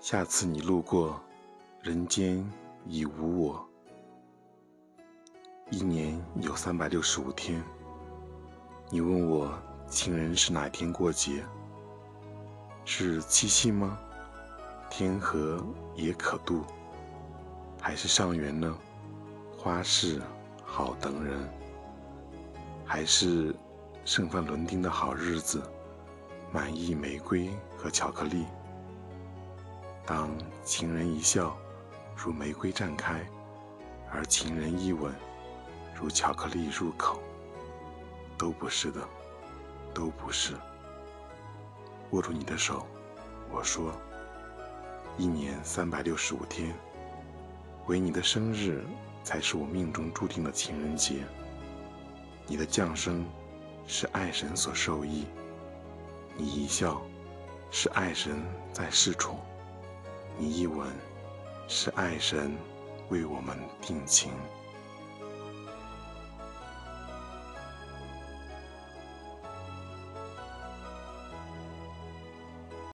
下次你路过，人间已无我。一年有三百六十五天，你问我情人是哪天过节？是七夕吗？天河也可渡，还是上元呢？花市好等人，还是盛放伦丁的好日子，满溢玫瑰和巧克力。当情人一笑，如玫瑰绽开；而情人一吻，如巧克力入口。都不是的，都不是。握住你的手，我说：一年三百六十五天，唯你的生日才是我命中注定的情人节。你的降生是爱神所授意，你一笑是爱神在示宠。你一吻，是爱神为我们定情。